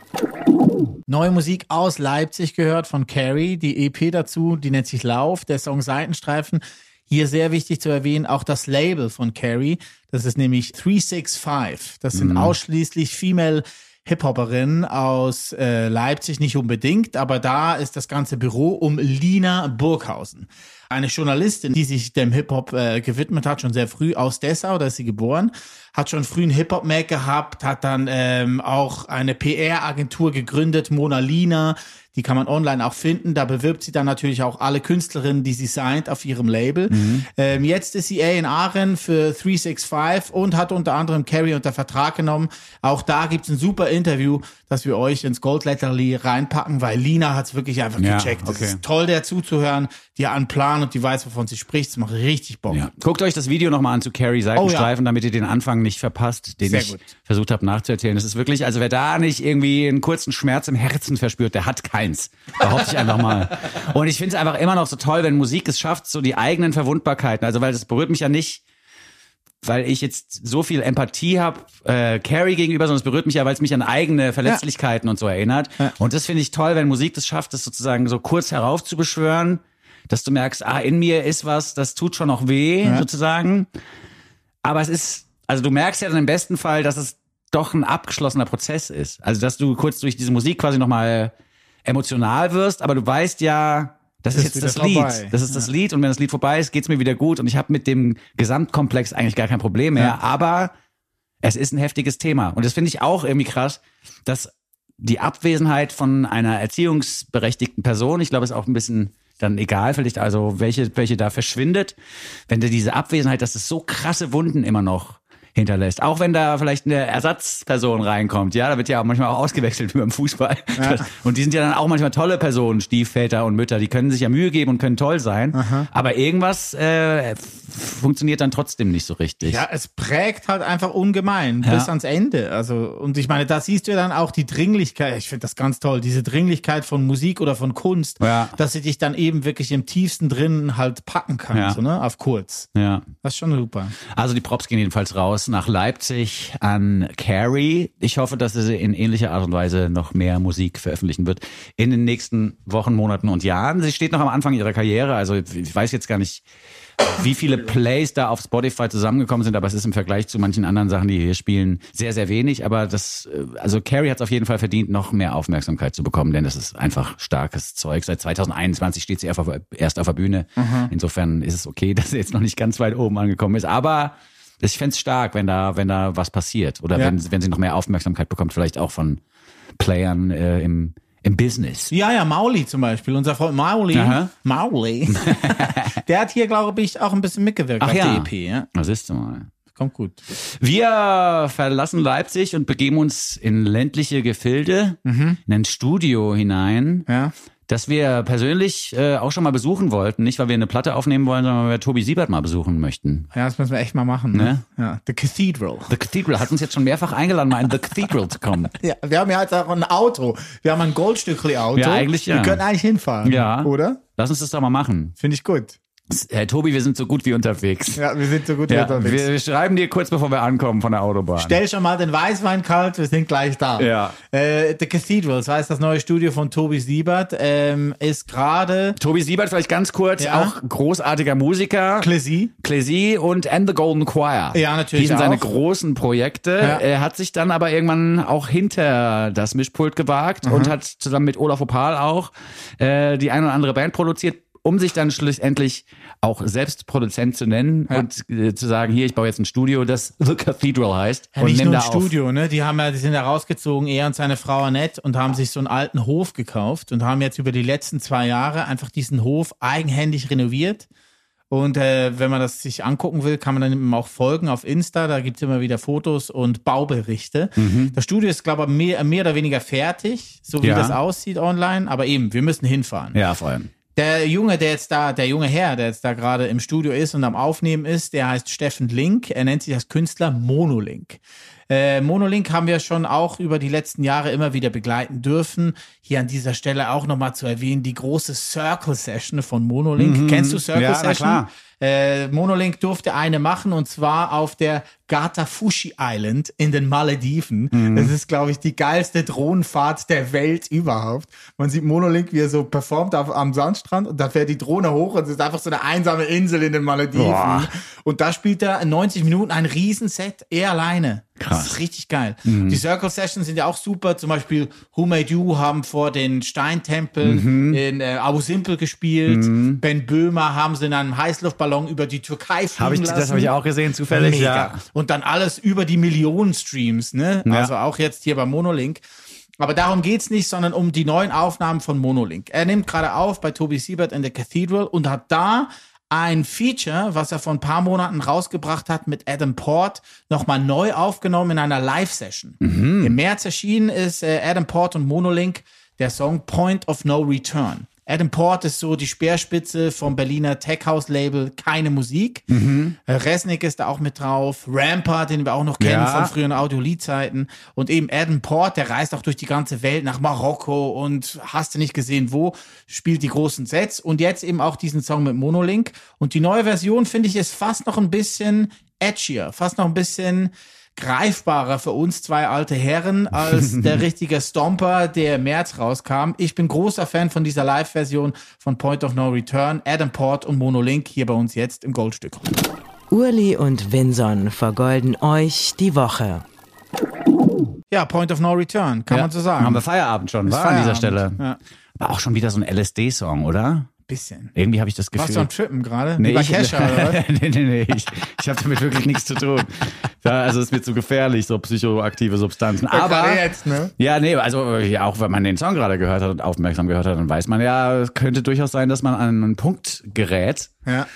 Neue Musik aus Leipzig gehört von Carrie. Die EP dazu, die nennt sich Lauf, der Song Seitenstreifen. Hier sehr wichtig zu erwähnen, auch das Label von Carrie. Das ist nämlich 365. Das sind ausschließlich Female Hip-Hopperin aus äh, Leipzig, nicht unbedingt, aber da ist das ganze Büro um Lina Burghausen. Eine Journalistin, die sich dem Hip-Hop äh, gewidmet hat, schon sehr früh aus Dessau, da ist sie geboren, hat schon früh einen Hip-Hop-Mac gehabt, hat dann ähm, auch eine PR-Agentur gegründet, Mona Lina, die kann man online auch finden. Da bewirbt sie dann natürlich auch alle Künstlerinnen, die sie signed auf ihrem Label. Ähm, jetzt ist sie A&Rin für 365 und hat unter anderem Carrie unter Vertrag genommen. Auch da gibt's ein super Interview, das wir euch ins Goldletterli reinpacken, weil Lina hat's wirklich einfach Ja, gecheckt. Es okay. ist toll, der zuzuhören, die hat einen Und die weiß, wovon sie spricht. Es macht richtig Bock. Ja. Guckt euch das Video nochmal an zu Carrie Seitenstreifen, damit ihr den Anfang nicht verpasst, den Sehr ich gut. versucht habe nachzuerzählen. Das ist wirklich, also wer da nicht irgendwie einen kurzen Schmerz im Herzen verspürt, der hat keins. Behaupte ich einfach mal. Und ich finde es einfach immer noch so toll, wenn Musik es schafft, so die eigenen Verwundbarkeiten. Also weil das berührt mich ja nicht, weil ich jetzt so viel Empathie habe äh, Carrie gegenüber, sondern es berührt mich ja, weil es mich an eigene Verletzlichkeiten und so erinnert. Und das finde ich toll, wenn Musik das schafft, das sozusagen so kurz heraufzubeschwören, dass du merkst, ah, in mir ist was, das tut schon noch weh, sozusagen. Aber es ist, also du merkst ja dann im besten Fall, dass es doch ein abgeschlossener Prozess ist. Also dass du kurz durch diese Musik quasi nochmal emotional wirst, aber du weißt ja, das ist Ist jetzt das wieder Lied. vorbei. Das ist das Lied und wenn das Lied vorbei ist, geht's mir wieder gut und ich habe mit dem Gesamtkomplex eigentlich gar kein Problem mehr. Ja. Aber es ist ein heftiges Thema und das finde ich auch irgendwie krass, dass die Abwesenheit von einer erziehungsberechtigten Person, ich glaube, ist auch ein bisschen dann egal, vielleicht also welche welche da verschwindet, wenn du diese Abwesenheit, dass es so krasse Wunden immer noch hinterlässt. Auch wenn da vielleicht eine Ersatzperson reinkommt. Ja, da wird ja auch manchmal auch ausgewechselt wie beim Fußball. Und die sind ja dann auch manchmal tolle Personen, Stiefväter und Mütter. Die können sich ja Mühe geben und können toll sein. Aber irgendwas äh, funktioniert dann trotzdem nicht so richtig. Ja, es prägt halt einfach ungemein bis ans Ende. Also, und ich meine, da siehst du ja dann auch die Dringlichkeit, ich finde das ganz toll, diese Dringlichkeit von Musik oder von Kunst, Ja. dass sie dich dann eben wirklich im tiefsten drin halt packen kann, Ja. so, ne, auf kurz. ja. Das ist schon super. Also die Props gehen jedenfalls raus raus nach Leipzig an Carrie. Ich hoffe, dass sie in ähnlicher Art und Weise noch mehr Musik veröffentlichen wird in den nächsten Wochen, Monaten und Jahren. Sie steht noch am Anfang ihrer Karriere, also ich weiß jetzt gar nicht, wie viele Plays da auf Spotify zusammengekommen sind, aber es ist im Vergleich zu manchen anderen Sachen, die hier spielen, sehr, sehr wenig. Aber das, äh, also Carrie hat es auf jeden Fall verdient, noch mehr Aufmerksamkeit zu bekommen, denn das ist einfach starkes Zeug. Seit 2021 steht sie erst auf, erst auf der Bühne. Insofern ist es okay, dass sie jetzt noch nicht ganz weit oben angekommen ist. Aber ich fänd's stark, wenn da, wenn da was passiert. Oder Ja. wenn, wenn sie noch mehr Aufmerksamkeit bekommt, vielleicht auch von Playern äh, im, im Business. Ja, ja, Mauli zum Beispiel, unser Freund Mauli. Aha. Mauli. der hat hier, glaube ich, auch ein bisschen mitgewirkt Ach auf ja. der EP. Ja? Das ist mal. Kommt gut. Wir verlassen Leipzig und begeben uns in ländliche Gefilde, in ein Studio hinein, Ja. Das wir persönlich äh, auch schon mal besuchen wollten. Nicht, weil wir eine Platte aufnehmen wollen, sondern weil wir Tobi Siebert mal besuchen möchten. Ja, das müssen wir echt mal machen. Ne? Ja. The Cathedral. The Cathedral hat uns jetzt schon mehrfach eingeladen, mal in The Cathedral zu kommen. Ja, wir haben ja jetzt auch ein Auto. Wir haben ein Goldstückli-Auto. Ja, eigentlich ja. Wir können eigentlich hinfahren. Ja. Oder? Lass uns das doch mal machen. Finde ich gut. Herr Tobi, wir sind so gut wie unterwegs. Ja, wir sind so gut Ja, unterwegs. wir, schreiben dir kurz, bevor wir ankommen von der Autobahn. Stell schon mal den Weißwein kalt, wir sind gleich da. Ja. Äh, The Cathedral, das heißt das neue Studio von Tobi Siebert, ähm, ist gerade Tobi Siebert vielleicht ganz kurz, Ja. auch großartiger Musiker. Klesi. Klesi und And the Golden Choir. Ja, natürlich Die sind seine auch. großen Projekte. Ja. Er hat sich dann aber irgendwann auch hinter das Mischpult gewagt Mhm. und hat zusammen mit Olaf Opal auch äh, die ein oder andere Band produziert, um sich dann schlussendlich auch selbst Produzent zu nennen Ja. und äh, zu sagen, hier, ich baue jetzt ein Studio, das The Cathedral heißt. Ja, und nicht nur ein auf. Studio, ne? Die haben ja, die sind da rausgezogen, er und seine Frau Annette und haben sich so einen alten Hof gekauft und haben jetzt über die letzten zwei Jahre einfach diesen Hof eigenhändig renoviert. Und äh, wenn man das sich angucken will, kann man dann eben auch folgen auf Insta. Da gibt's immer wieder Fotos und Bauberichte. Das Studio ist, glaube ich, mehr, mehr oder weniger fertig, so wie Ja. das aussieht online. Aber eben, wir müssen hinfahren. Ja, vor allem. Der Junge, der jetzt da, der junge Herr, der jetzt da gerade im Studio ist und am Aufnehmen ist, der heißt Steffen Link. Er nennt sich als Künstler Monolink. Äh, Monolink haben wir schon auch über die letzten Jahre immer wieder begleiten dürfen. Hier an dieser Stelle auch nochmal zu erwähnen, die große Circle Session von Monolink. Kennst du Circle Ja, na Session? klar. Äh, Monolink durfte eine machen und zwar auf der Gatafushi Island in den Malediven. Mhm. Das ist, glaube ich, die geilste Drohnenfahrt der Welt überhaupt. Man sieht Monolink, wie er so performt auf, am Sandstrand und da fährt die Drohne hoch und es ist einfach so eine einsame Insel in den Malediven. Boah. Und da spielt er in 90 Minuten ein Riesenset, er alleine. Krass. Das ist richtig geil. Mhm. Die Circle Sessions sind ja auch super. Zum Beispiel Who Made You haben vor den Steintempeln Mhm. in äh, Abu Simbel gespielt. Ben Böhmer haben sie in einem Heißluftballon über die Türkei fliegen Hab ich, lassen. das habe ich auch gesehen, zufällig. Mega. Ja. Und dann alles über die Millionen Streams, ne? Ja. Also auch jetzt hier bei Monolink. Aber darum geht's nicht, sondern um die neuen Aufnahmen von Monolink. Er nimmt gerade auf bei Toby Siebert in the Cathedral und hat da ein Feature, was er vor ein paar Monaten rausgebracht hat mit Adam Port, nochmal neu aufgenommen in einer Live-Session. Im März erschienen ist äh, Adam Port und Monolink der Song Point of No Return. Adam Port ist so die Speerspitze vom Berliner Tech-House-Label Keine Musik. Äh, Resnick ist da auch mit drauf. Rampart, den wir auch noch kennen Ja. von früheren Audiolied-Zeiten. Und eben Adam Port, der reist auch durch die ganze Welt nach Marokko und hast du nicht gesehen wo, spielt die großen Sets. Und jetzt eben auch diesen Song mit Monolink. Und die neue Version, finde ich, ist fast noch ein bisschen edgier, fast noch ein bisschen greifbarer für uns zwei alte Herren als der richtige Stomper, der im März rauskam. Ich bin großer Fan von dieser Live-Version von Point of No Return. Adam Port und Monolink hier bei uns jetzt im Goldstück. Urli und Vinson vergolden euch die Woche. Ja, Point of No Return, kann Ja. man so sagen. Haben wir Feierabend schon, war an dieser Stelle. Ja, Aber auch schon wieder so ein LSD-Song, oder? Bisschen. Irgendwie habe ich das Gefühl. Warst du am Trippen gerade? Nee, ich, was? nee, nee, nee, ich, ich habe damit wirklich nichts zu tun. Ja, also es wird zu gefährlich, so psychoaktive Substanzen. Aber gerade jetzt, ne? ja, nee, also ja, auch wenn man den Song gerade gehört hat und aufmerksam gehört hat, dann weiß man ja, es könnte durchaus sein, dass man an einen Punkt gerät, Ja.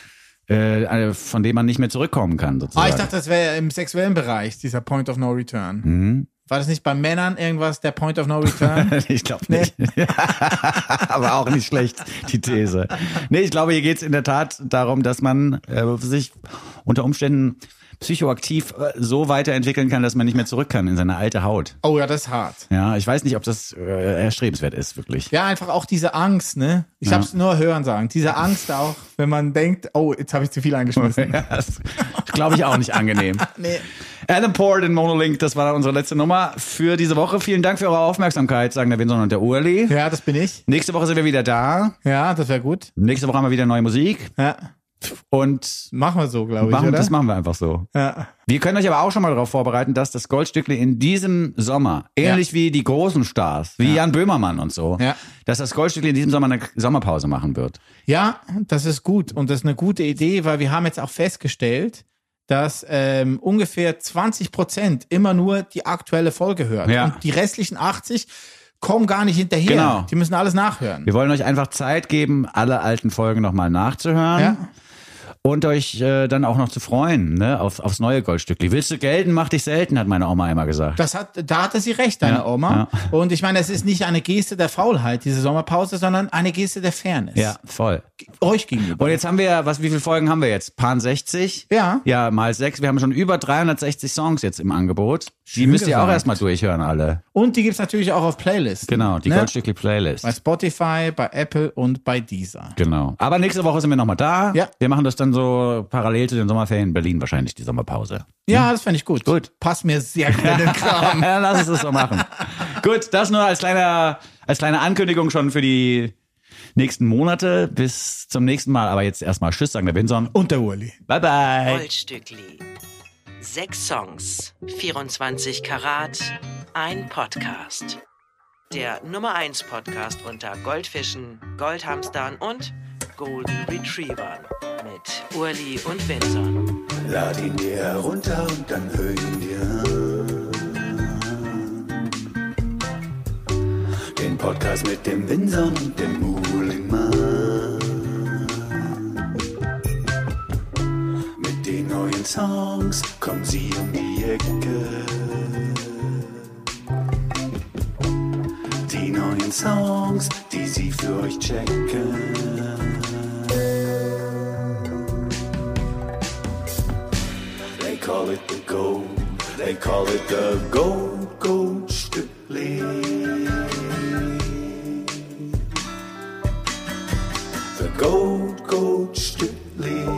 äh, von dem man nicht mehr zurückkommen kann. Sozusagen. Ah, ich dachte, das wäre im sexuellen Bereich, dieser Point of No Return. Mhm. War das nicht bei Männern irgendwas, der Point of No Return? ich glaube nicht. Aber auch nicht schlecht, die These. Nee, ich glaube, hier geht's in der Tat darum, dass man äh, sich unter Umständen psychoaktiv äh, so weiterentwickeln kann, dass man nicht mehr zurück kann in seine alte Haut. oh ja, das ist hart. Ja, ich weiß nicht, ob das äh, erstrebenswert ist, wirklich. Ja, einfach auch diese Angst, ne? Ich hab's nur hören sagen. Diese Angst auch, wenn man denkt, oh, jetzt habe ich zu viel eingeschmissen. das glaube ich auch nicht angenehm. nee. Alan Port in Monolink, das war unsere letzte Nummer für diese Woche. Vielen Dank für eure Aufmerksamkeit, sagen der Winson und der Urli. Ja, das bin ich. Nächste Woche sind wir wieder da. Ja, das wäre gut. Nächste Woche haben wir wieder neue Musik. Ja. Und Machen wir so, glaube ich, machen, oder? das machen wir einfach so. ja. Wir können euch aber auch schon mal darauf vorbereiten, dass das Goldstückli in diesem Sommer, ähnlich wie die großen Stars, wie Jan Böhmermann und so, Ja. dass das Goldstückli in diesem Sommer eine Sommerpause machen wird. Ja, das ist gut und das ist eine gute Idee, weil wir haben jetzt auch festgestellt, dass ähm, ungefähr 20 Prozent immer nur die aktuelle Folge hören Ja. und die restlichen 80 kommen gar nicht hinterher. Genau. Die müssen alles nachhören. Wir wollen euch einfach Zeit geben, alle alten Folgen nochmal nachzuhören. Ja. Und euch äh, dann auch noch zu freuen, ne, auf, aufs neue Goldstückli. Willst du gelten, mach dich selten, hat meine Oma immer gesagt. Das hat, da hatte sie recht, deine Ja, Oma. Und ich meine, es ist nicht eine Geste der Faulheit, diese Sommerpause, sondern eine Geste der Fairness. ja, voll. Euch gegenüber. Und jetzt haben wir, was, wie viele Folgen haben wir jetzt? Paar 60? Ja. Ja, mal sechs. Wir haben schon über 360 Songs jetzt im Angebot. Die Schön müsst ihr auch gesagt. erstmal durchhören, alle. Und die gibt's natürlich auch auf Playlists. Genau, die Ne? Goldstückli Playlist. Bei Spotify, bei Apple und bei Deezer. Genau. Aber nächste Woche sind wir nochmal da. Ja. Wir machen das dann so parallel zu den Sommerferien in Berlin wahrscheinlich, die Sommerpause. Ja, das fände ich gut. Gut. Passt mir sehr gut in den Kram. ja, lass uns das so machen. Gut, das nur als kleiner, als kleine Ankündigung schon für die nächsten Monate. Bis zum nächsten Mal. Aber jetzt erstmal Tschüss, sagen der Winson. Und der Uli. Bye bye. Goldstückli. Sechs Songs, 24 Karat, ein Podcast. Der Nummer 1 Podcast unter Goldfischen, Goldhamstern und Golden Retrievern mit Urli und Vinson. Lad ihn dir herunter und dann hör ihn dir. Den Podcast mit dem Winson und dem Muhlingmann. Mit den neuen Songs kommen sie um die Ecke. Die neuen Songs, die sie für euch checken. call it the gold. They call it the gold, gold strictly. The gold, gold strictly.